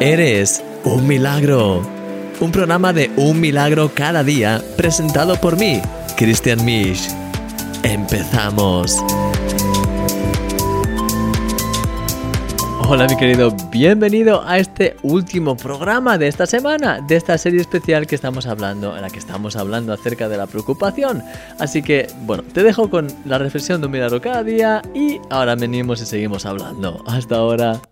Eres un milagro. Un programa de un milagro cada día presentado por mí, Christian Misch. Empezamos. Hola mi querido, bienvenido a este último programa de esta semana, de esta serie especial que estamos hablando, en la que estamos hablando acerca de la preocupación. Así que, bueno, te dejo con la reflexión de un milagro cada día y ahora venimos y seguimos hablando. Hasta ahora.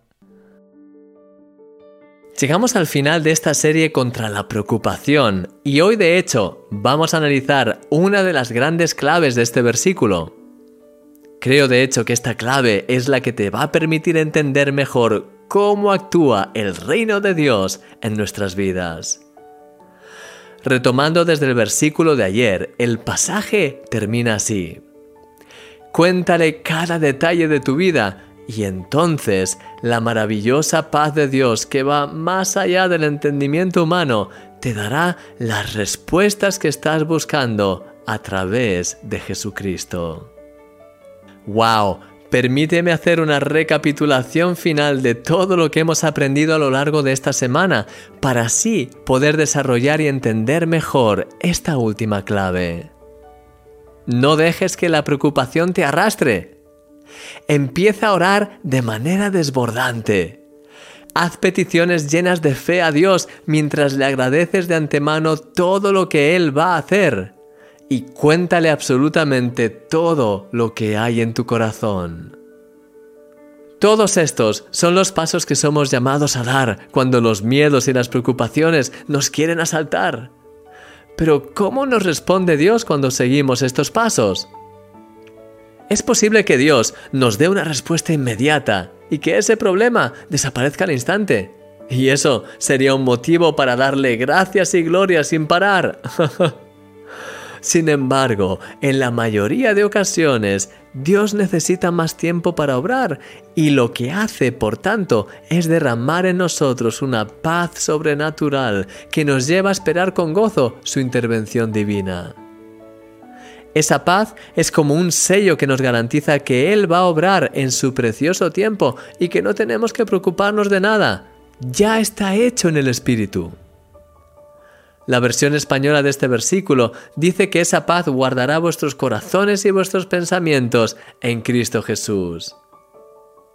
Llegamos al final de esta serie contra la preocupación y hoy de hecho vamos a analizar una de las grandes claves de este versículo. Creo de hecho que esta clave es la que te va a permitir entender mejor cómo actúa el reino de Dios en nuestras vidas. Retomando desde el versículo de ayer, el pasaje termina así. Cuéntale cada detalle de tu vida y entonces la maravillosa paz de Dios que va más allá del entendimiento humano te dará las respuestas que estás buscando a través de Jesucristo. ¡Wow! Permíteme hacer una recapitulación final de todo lo que hemos aprendido a lo largo de esta semana para así poder desarrollar y entender mejor esta última clave. No dejes que la preocupación te arrastre. Empieza a orar de manera desbordante. Haz peticiones llenas de fe a Dios mientras le agradeces de antemano todo lo que Él va a hacer. Y cuéntale absolutamente todo lo que hay en tu corazón. Todos estos son los pasos que somos llamados a dar cuando los miedos y las preocupaciones nos quieren asaltar. Pero ¿cómo nos responde Dios cuando seguimos estos pasos? Es posible que Dios nos dé una respuesta inmediata y que ese problema desaparezca al instante. Y eso sería un motivo para darle gracias y gloria sin parar. Sin embargo, en la mayoría de ocasiones, Dios necesita más tiempo para obrar y lo que hace, por tanto, es derramar en nosotros una paz sobrenatural que nos lleva a esperar con gozo su intervención divina. Esa paz es como un sello que nos garantiza que Él va a obrar en su precioso tiempo y que no tenemos que preocuparnos de nada. Ya está hecho en el Espíritu. La versión española de este versículo dice que esa paz guardará vuestros corazones y vuestros pensamientos en Cristo Jesús.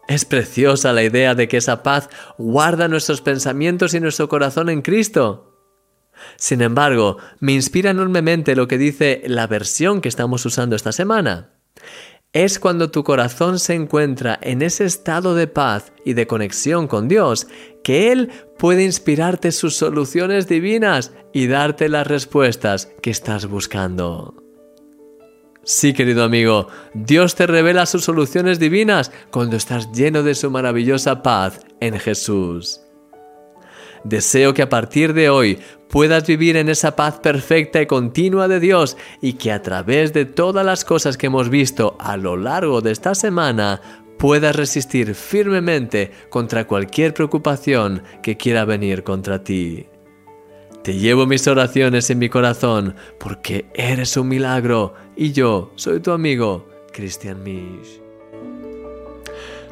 Es preciosa la idea de que esa paz guarda nuestros pensamientos y nuestro corazón en Cristo. Sin embargo, me inspira enormemente lo que dice la versión que estamos usando esta semana. Es cuando tu corazón se encuentra en ese estado de paz y de conexión con Dios que Él puede inspirarte sus soluciones divinas y darte las respuestas que estás buscando. Sí, querido amigo, Dios te revela sus soluciones divinas cuando estás lleno de su maravillosa paz en Jesús. Deseo que a partir de hoy puedas vivir en esa paz perfecta y continua de Dios y que a través de todas las cosas que hemos visto a lo largo de esta semana puedas resistir firmemente contra cualquier preocupación que quiera venir contra ti. Te llevo mis oraciones en mi corazón porque eres un milagro y yo soy tu amigo, Christian Misch.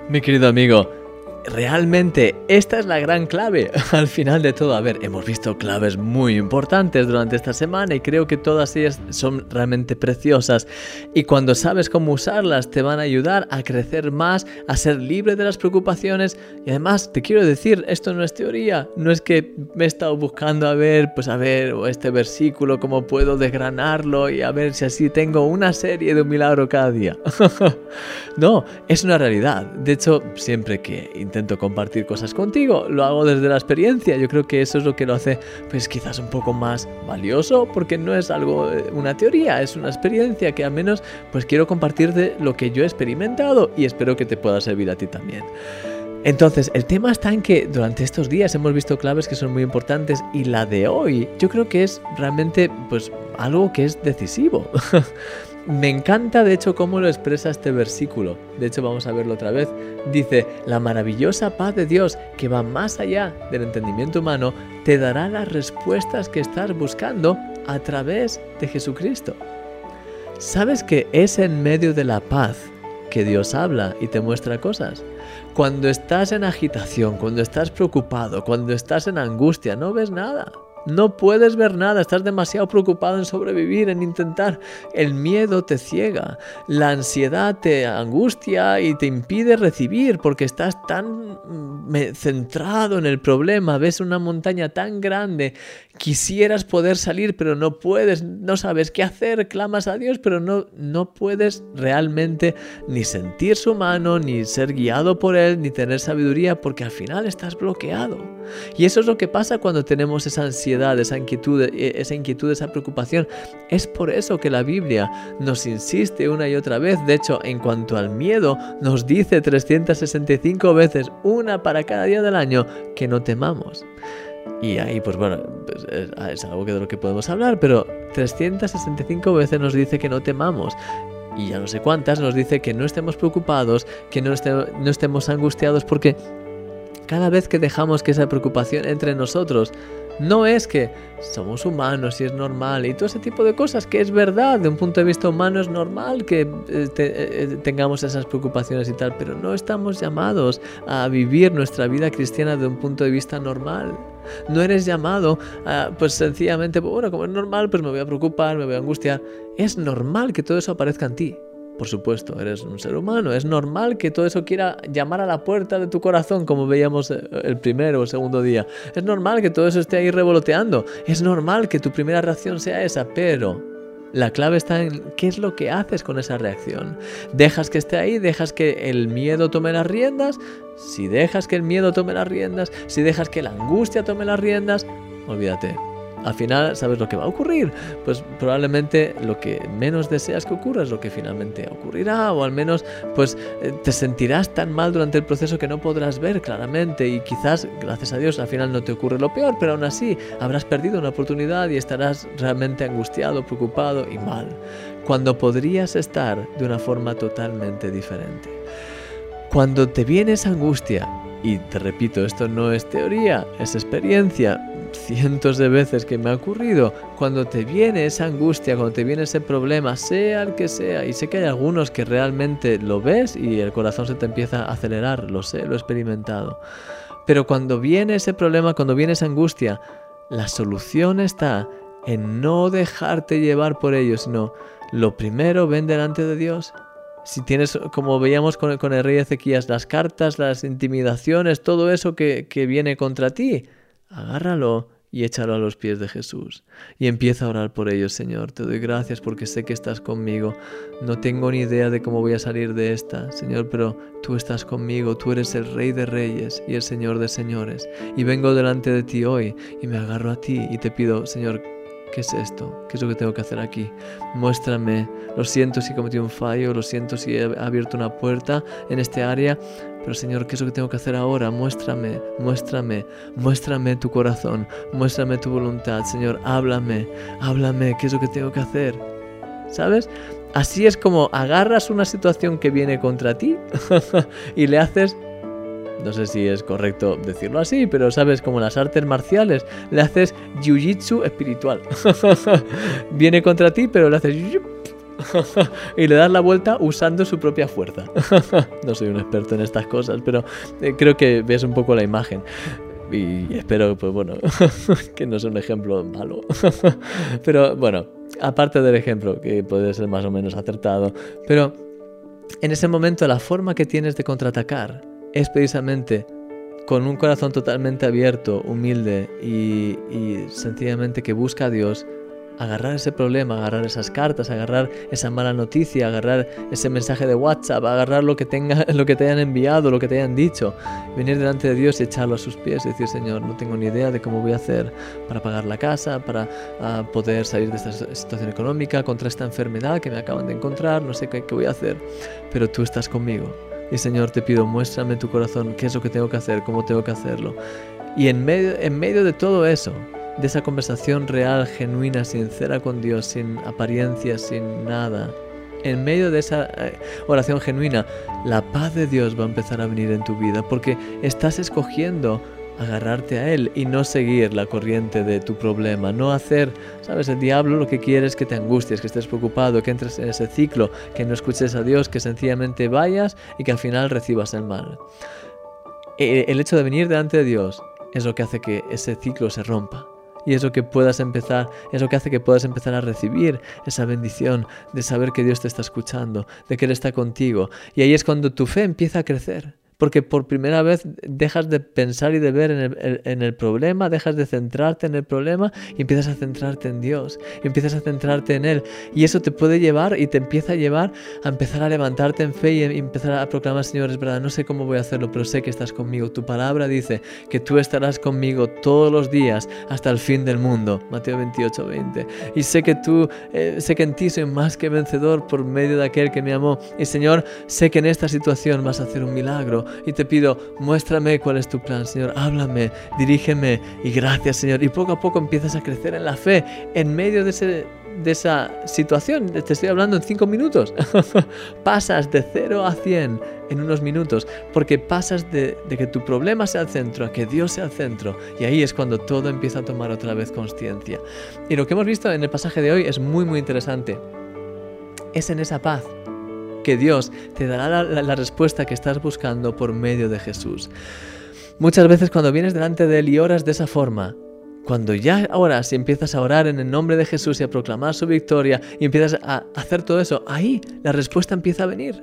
Mi querido amigo, realmente esta es la gran clave al final de todo. A ver, hemos visto claves muy importantes durante esta semana y creo que todas ellas son realmente preciosas y cuando sabes cómo usarlas te van a ayudar a crecer más, a ser libre de las preocupaciones y además te quiero decir, esto no es teoría, no es que me he estado buscando a ver, pues a ver este versículo, cómo puedo desgranarlo y a ver si así tengo una serie de un milagro cada día. no, es una realidad. De hecho, siempre que intento compartir cosas contigo, lo hago desde la experiencia. Yo creo que eso es lo que lo hace, pues quizás un poco más valioso, porque no es algo, eh, una teoría, es una experiencia que al menos, pues quiero compartir de lo que yo he experimentado y espero que te pueda servir a ti también. Entonces, el tema está en que durante estos días hemos visto claves que son muy importantes y la de hoy yo creo que es realmente pues algo que es decisivo. Me encanta de hecho cómo lo expresa este versículo. De hecho vamos a verlo otra vez. Dice, la maravillosa paz de Dios que va más allá del entendimiento humano te dará las respuestas que estás buscando a través de Jesucristo. ¿Sabes que es en medio de la paz que Dios habla y te muestra cosas. Cuando estás en agitación, cuando estás preocupado, cuando estás en angustia, no ves nada. No puedes ver nada, estás demasiado preocupado en sobrevivir, en intentar. El miedo te ciega, la ansiedad te angustia y te impide recibir porque estás tan mm, centrado en el problema, ves una montaña tan grande, quisieras poder salir pero no puedes, no sabes qué hacer, clamas a Dios pero no, no puedes realmente ni sentir su mano, ni ser guiado por Él, ni tener sabiduría porque al final estás bloqueado. Y eso es lo que pasa cuando tenemos esa ansiedad esa inquietud, e, esa inquietud, esa preocupación. Es por eso que la Biblia nos insiste una y otra vez. De hecho, en cuanto al miedo, nos dice 365 veces, una para cada día del año, que no temamos. Y ahí, pues bueno, pues es, algo que de lo que podemos hablar, pero 365 veces nos dice que no temamos y ya no sé cuántas nos dice que no estemos preocupados, que no, no, estemos angustiados, porque cada vez que dejamos que esa preocupación entre nosotros, no es que somos humanos y es normal y todo ese tipo de cosas, que es verdad, de un punto de vista humano es normal que eh, eh, eh, tengamos esas preocupaciones y tal, pero no estamos llamados a vivir nuestra vida cristiana de un punto de vista normal. No eres llamado a, pues sencillamente, bueno, como es normal, pues me voy a preocupar, me voy a angustiar. Es normal que todo eso aparezca en ti. Por supuesto, eres un ser humano. Es normal que todo eso quiera llamar a la puerta de tu corazón, como veíamos eh, el primero o segundo día. Es normal que todo eso esté ahí revoloteando. Es normal que tu primera reacción sea esa, pero la clave está en qué es lo que haces con esa reacción. ¿Dejas que esté ahí? ¿Dejas que el miedo tome las riendas? Si dejas que el miedo tome las riendas, si dejas que la angustia tome las riendas, olvídate, al final, ¿sabes lo que va a ocurrir? Pues probablemente lo que menos deseas que ocurra es lo que finalmente ocurrirá, o al menos pues eh, te sentirás tan mal durante el proceso que no podrás ver claramente y quizás, gracias a Dios, al final no te ocurre lo peor, pero aún así habrás perdido una oportunidad y estarás realmente angustiado, preocupado y mal, cuando podrías estar de una forma totalmente diferente. Cuando te viene esa angustia, y te repito, esto no es teoría, es experiencia, cientos de veces que me ha ocurrido, cuando te viene esa angustia, cuando te viene ese problema, sea el que sea, y sé que hay algunos que realmente lo ves y el corazón se te empieza a acelerar, lo sé, lo he experimentado. Pero cuando viene ese problema, cuando viene esa angustia, la solución está en no dejarte llevar por ello, sino lo primero ven delante de Dios. Si tienes, como veíamos con el, con el rey Ezequías, las cartas, las intimidaciones, todo eso que, que viene contra ti, agárralo y échalo a los pies de Jesús. Y empieza a orar por ellos, Señor. Te doy gracias porque sé que estás conmigo. No tengo ni idea de cómo voy a salir de esta, Señor, pero tú estás conmigo. Tú eres el Rey de Reyes y el Señor de Señores. Y vengo delante de ti hoy y me agarro a ti y te pido, Señor, ¿Qué es esto? ¿Qué es lo que tengo que hacer aquí? Muéstrame. Lo siento si cometí un fallo, lo siento si he abierto una puerta en este área, pero Señor, ¿qué es lo que tengo que hacer ahora? Muéstrame, muéstrame, muéstrame tu corazón, muéstrame tu voluntad, Señor, háblame, háblame, ¿qué es lo que tengo que hacer? ¿Sabes? Así es como agarras una situación que viene contra ti y le haces no sé si es correcto decirlo así, pero sabes, como las artes marciales, le haces jiu-jitsu espiritual. Viene contra ti, pero le haces y le das la vuelta usando su propia fuerza. no soy un experto en estas cosas, pero eh, creo que ves un poco la imagen. Y espero, pues bueno, que no sea un ejemplo malo. pero bueno, aparte del ejemplo, que puede ser más o menos acertado, pero en ese momento la forma que tienes de contraatacar es precisamente con un corazón totalmente abierto, humilde y, sencillamente que busca a Dios, agarrar ese problema, agarrar esas cartas, agarrar esa mala noticia, agarrar ese mensaje de WhatsApp, agarrar lo que, tenga, lo que te hayan enviado, lo que te hayan dicho, venir delante de Dios y echarlo a sus pies y decir, Señor, no tengo ni idea de cómo voy a hacer para pagar la casa, para ah, poder salir de esta situación económica, contra esta enfermedad que me acaban de encontrar, no sé qué voy a hacer, pero tú estás conmigo. Y Señor, te pido, muéstrame tu corazón, qué es lo que tengo que hacer, cómo tengo que hacerlo. Y en medio, en medio de todo eso, de esa conversación real, genuina, sincera con Dios, sin apariencias, sin nada. En medio de esa eh, oración genuina, la paz de Dios va a empezar a venir en tu vida porque estás escogiendo agarrarte a Él y no seguir la corriente de tu problema, no hacer, sabes, el diablo lo que quiere es que te angusties, que estés preocupado, que entres en ese ciclo, que no escuches a Dios, que sencillamente vayas y que al final recibas el mal. E, el hecho de venir delante de Dios es lo que hace que ese ciclo se rompa. Y es lo que puedas empezar, es lo que hace que puedas empezar a recibir esa bendición de saber que Dios te está escuchando, de que Él está contigo. Y ahí es cuando tu fe empieza a crecer porque por primera vez dejas de pensar y de ver en el, problema, dejas de centrarte en el problema y empiezas a centrarte en Dios, empiezas a centrarte en Él. Y eso te puede llevar y te empieza a llevar a empezar a levantarte en fe y empezar a proclamar, Señor, es verdad, no sé cómo voy a hacerlo, pero sé que estás conmigo. Tu palabra dice que tú estarás conmigo todos los días hasta el fin del mundo. Mateo 28, 20. Y sé que tú, eh, sé que en ti soy más que vencedor por medio de aquel que me amó. Y Señor, sé que en esta situación vas a hacer un milagro y te pido, muéstrame cuál es tu plan, Señor, háblame, dirígeme y gracias, Señor. Y poco a poco empiezas a crecer en la fe en medio de, ese, de esa situación. Te estoy hablando en cinco minutos. pasas de 0 a 100 en unos minutos, porque pasas de, de, que tu problema sea el centro a que Dios sea el centro, y ahí es cuando todo empieza a tomar otra vez conciencia. Y lo que hemos visto en el pasaje de hoy es muy, muy interesante. Es en esa paz que Dios te dará la, respuesta que estás buscando por medio de Jesús. Muchas veces cuando vienes delante de Él y oras de esa forma, cuando ya oras y empiezas a orar en el nombre de Jesús y a proclamar su victoria y empiezas a hacer todo eso, ahí la respuesta empieza a venir.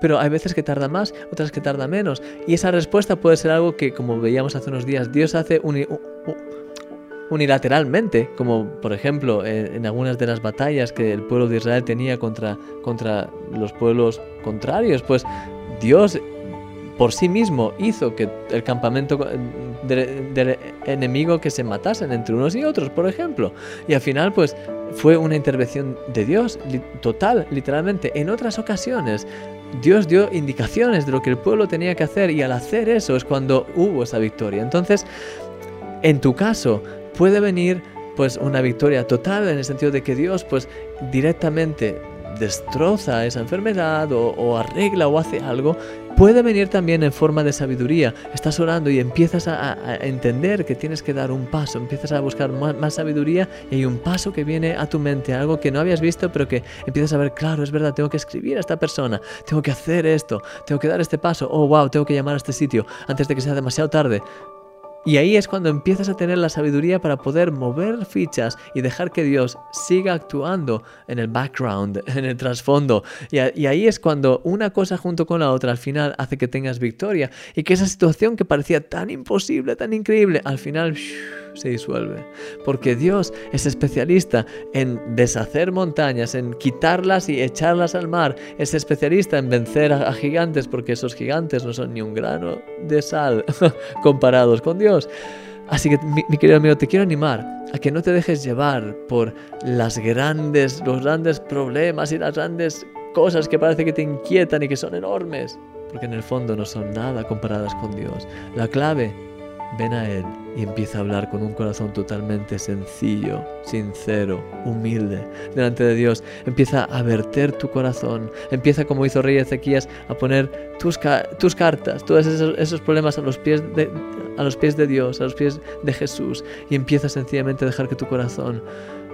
Pero hay veces que tarda más, otras que tarda menos. Y esa respuesta puede ser algo que, como veíamos hace unos días, Dios hace un, unilateralmente, como por ejemplo en, algunas de las batallas que el pueblo de Israel tenía contra, contra los pueblos contrarios, pues Dios por sí mismo hizo que el campamento del, enemigo que se matasen entre unos y otros, por ejemplo. Y al final, pues fue una intervención de Dios, total, literalmente. En otras ocasiones, Dios dio indicaciones de lo que el pueblo tenía que hacer y al hacer eso es cuando hubo esa victoria. Entonces, en tu caso, puede venir pues una victoria total en el sentido de que Dios pues directamente destroza esa enfermedad o, arregla o hace algo, puede venir también en forma de sabiduría. Estás orando y empiezas a, entender que tienes que dar un paso, empiezas a buscar más, sabiduría y hay un paso que viene a tu mente, algo que no habías visto, pero que empiezas a ver, claro, es verdad, tengo que escribir a esta persona, tengo que hacer esto, tengo que dar este paso, oh, wow, tengo que llamar a este sitio antes de que sea demasiado tarde. Y ahí es cuando empiezas a tener la sabiduría para poder mover fichas y dejar que Dios siga actuando en el background, en el trasfondo. Y, ahí es cuando una cosa junto con la otra al final hace que tengas victoria y que esa situación que parecía tan imposible, tan increíble, al final se disuelve. Porque Dios es especialista en deshacer montañas, en quitarlas y echarlas al mar. Es especialista en vencer a, gigantes porque esos gigantes no son ni un grano de sal comparados con Dios. Así que, mi, querido amigo, te quiero animar a que no te dejes llevar por las grandes, los grandes problemas y las grandes cosas que parece que te inquietan y que son enormes, porque en el fondo no son nada comparadas con Dios. La clave ven a Él y empieza a hablar con un corazón totalmente sencillo, sincero, humilde, delante de Dios. Empieza a verter tu corazón. Empieza, como hizo Rey Ezequías, a poner tus, cartas, todos esos, esos, problemas a los, pies de, a los pies de Dios, a los pies de Jesús. Y empieza sencillamente a dejar que tu corazón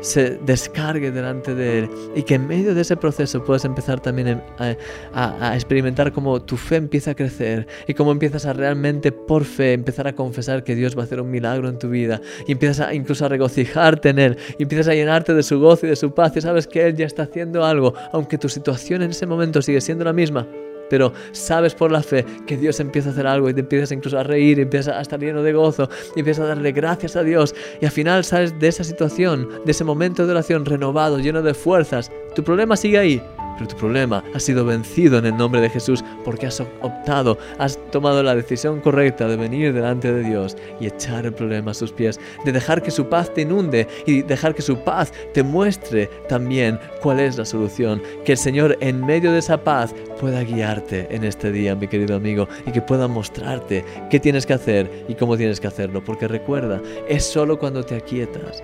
se descargue delante de Él y que en medio de ese proceso puedas empezar también a, experimentar cómo tu fe empieza a crecer y cómo empiezas a realmente por fe empezar a confesar que Dios va a hacer un milagro en tu vida y empiezas a, incluso a regocijarte en Él y empiezas a llenarte de su gozo y de su paz y sabes que Él ya está haciendo algo aunque tu situación en ese momento sigue siendo la misma pero sabes por la fe que Dios empieza a hacer algo y te empiezas incluso a reír, empiezas a estar lleno de gozo, y empiezas a darle gracias a Dios y al final sales de esa situación, de ese momento de oración renovado, lleno de fuerzas. Tu problema sigue ahí, pero tu problema ha sido vencido en el nombre de Jesús porque has optado, has tomado la decisión correcta de venir delante de Dios y echar el problema a sus pies, de dejar que su paz te inunde y dejar que su paz te muestre también cuál es la solución. Que el Señor en medio de esa paz pueda guiarte en este día, mi querido amigo, y que pueda mostrarte qué tienes que hacer y cómo tienes que hacerlo. Porque recuerda, es solo cuando te aquietas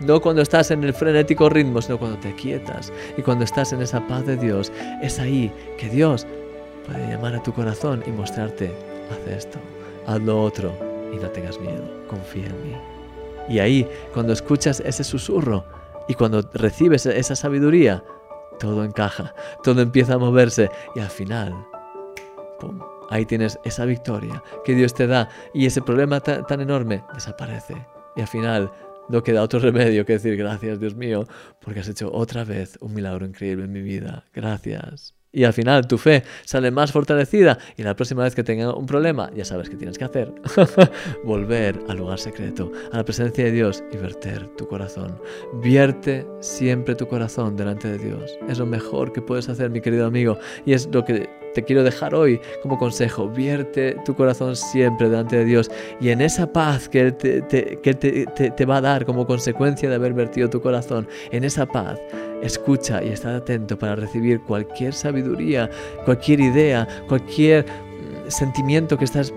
no cuando estás en el frenético ritmo, sino cuando te quietas y cuando estás en esa paz de Dios. Es ahí que Dios puede llamar a tu corazón y mostrarte, haz esto, haz lo otro. y no tengas miedo, confía en mí. Y ahí, cuando escuchas ese susurro y cuando recibes esa sabiduría, todo encaja, todo empieza a moverse y al final. Ahí tienes esa victoria que Dios te da y ese problema tan enorme desaparece. Y al final no queda otro remedio que decir gracias Dios mío porque has hecho otra vez un milagro increíble en mi vida. Gracias. Y al final tu fe sale más fortalecida y la próxima vez que tenga un problema ya sabes qué tienes que hacer. Volver al lugar secreto, a la presencia de Dios y verter tu corazón. Vierte siempre tu corazón delante de Dios. Es lo mejor que puedes hacer, mi querido amigo. Y es lo que te quiero dejar hoy como consejo. Vierte tu corazón siempre delante de Dios y en esa paz que Él te, que te, te va a dar como consecuencia de haber vertido tu corazón, en esa paz Escucha y está atento para recibir cualquier sabiduría, cualquier idea, cualquier mm, sentimiento que estás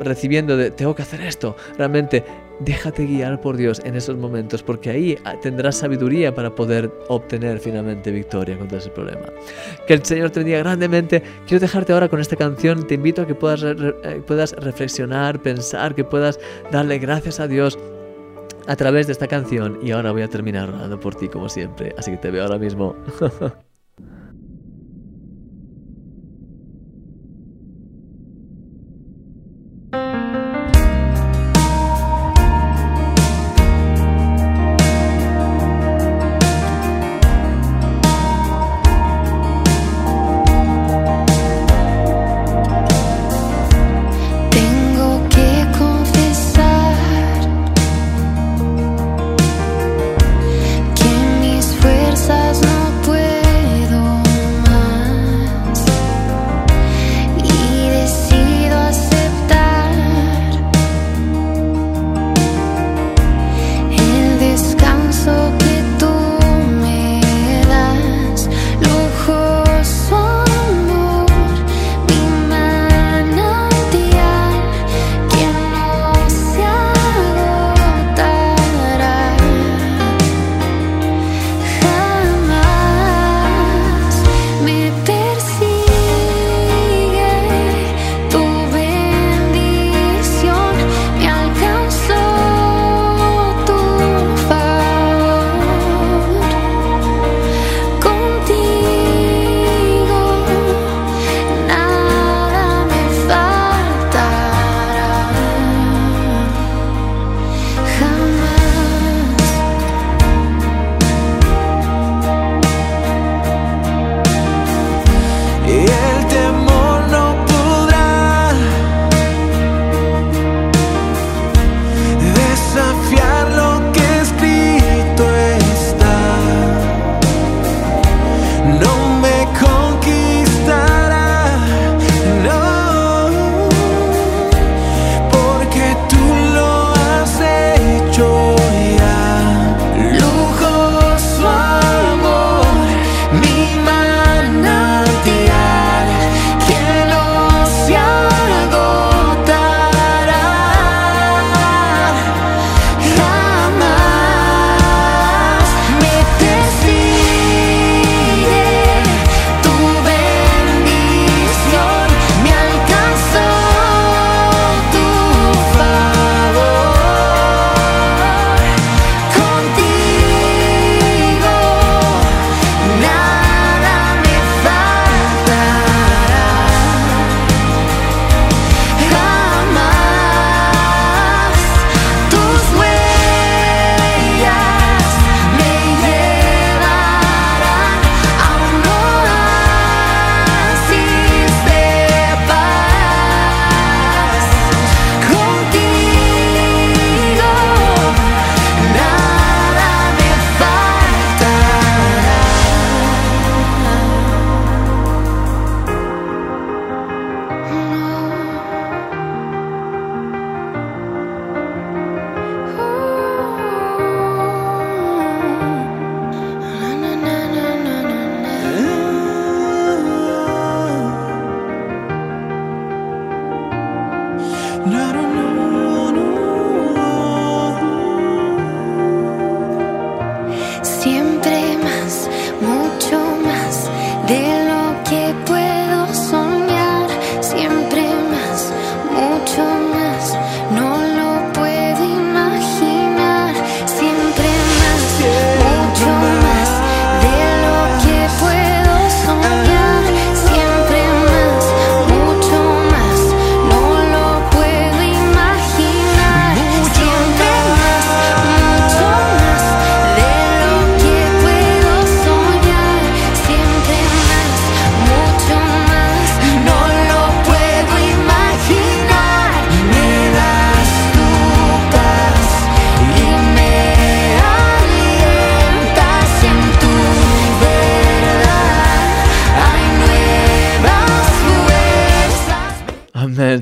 recibiendo de tengo que hacer esto. Realmente déjate guiar por Dios en esos momentos porque ahí ah, tendrás sabiduría para poder obtener finalmente victoria contra ese problema. Que el Señor te bendiga grandemente. Quiero dejarte ahora con esta canción. Te invito a que puedas, eh, puedas reflexionar, pensar, que puedas darle gracias a Dios a través de esta canción y ahora voy a terminar orando por ti como siempre. Así que te veo ahora mismo.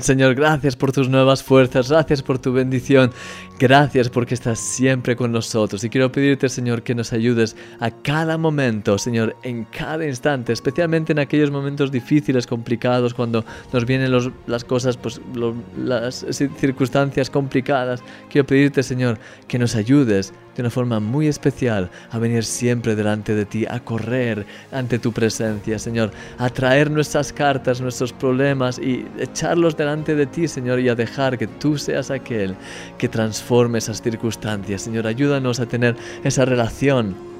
Señor, gracias por tus nuevas fuerzas, gracias por tu bendición, gracias porque estás siempre con nosotros. Y quiero pedirte, Señor, que nos ayudes a cada momento, Señor, en cada instante, especialmente en aquellos momentos difíciles, complicados, cuando nos vienen las cosas, pues las circunstancias complicadas. Quiero pedirte, Señor, que nos ayudes de una forma muy especial a venir siempre delante de ti, a correr ante tu presencia, Señor, a traer nuestras cartas, nuestros problemas y echarlos delante de ti, Señor, y a dejar que tú seas aquel que transforme esas circunstancias. Señor, ayúdanos a tener esa relación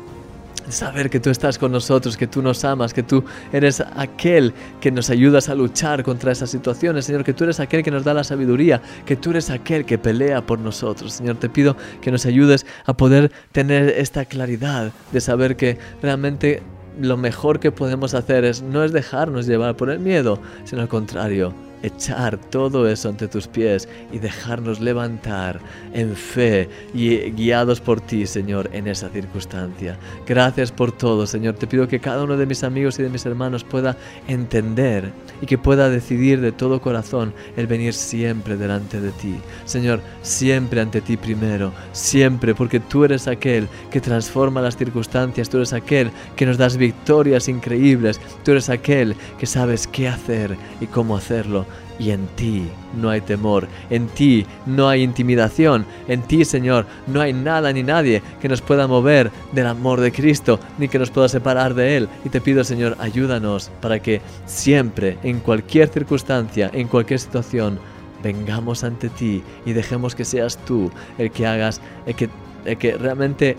saber que tú estás con nosotros, que tú nos amas, que tú eres aquel que nos ayudas a luchar contra esas situaciones, Señor, que tú eres aquel que nos da la sabiduría, que tú eres aquel que pelea por nosotros. Señor, te pido que nos ayudes a poder tener esta claridad de saber que realmente lo mejor que podemos hacer es no es dejarnos llevar por el miedo, sino al contrario, echar todo eso ante tus pies y dejarnos levantar en fe y guiados por ti, Señor, en esa circunstancia. Gracias por todo, Señor. Te pido que cada uno de mis amigos y de mis hermanos pueda entender y que pueda decidir de todo corazón el venir siempre delante de ti. Señor, siempre ante ti primero, siempre, porque tú eres aquel que transforma las circunstancias, tú eres aquel que nos das victorias increíbles, tú eres aquel que sabes qué hacer y cómo hacerlo y en ti no hay temor, en ti no hay intimidación, en ti, Señor, no hay nada ni nadie que nos pueda mover del amor de Cristo, ni que nos pueda separar de Él. Y te pido, Señor, ayúdanos para que siempre, en cualquier circunstancia, en cualquier situación, vengamos ante ti y dejemos que seas tú el que hagas, el que, el que realmente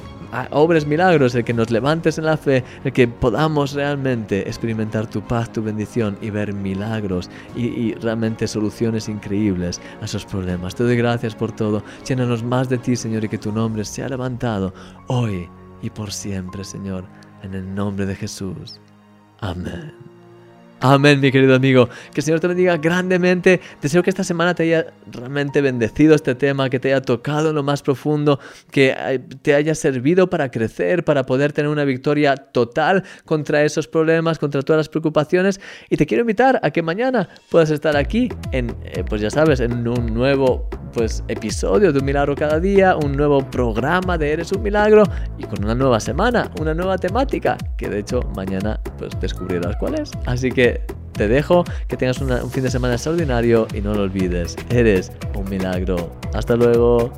obres milagros, el que nos levantes en la fe, el que podamos realmente experimentar tu paz, tu bendición y ver milagros y, realmente soluciones increíbles a esos problemas. Te doy gracias por todo. Llénanos más de ti, Señor, y que tu nombre sea levantado hoy y por siempre, Señor, en el nombre de Jesús. Amén. Amén, mi querido amigo. Que el Señor te bendiga grandemente. Deseo que esta semana te haya realmente bendecido este tema, que te haya tocado en lo más profundo, que eh, te haya servido para crecer, para poder tener una victoria total contra esos problemas, contra todas las preocupaciones. Y te quiero invitar a que mañana puedas estar aquí en, eh, pues ya sabes, en un nuevo pues episodio de Un Milagro cada día, un nuevo programa de Eres un Milagro y con una nueva semana, una nueva temática, que de hecho mañana pues descubrirás cuál es. Así que te dejo, que tengas un fin de semana extraordinario y no lo olvides, eres un milagro. Hasta luego.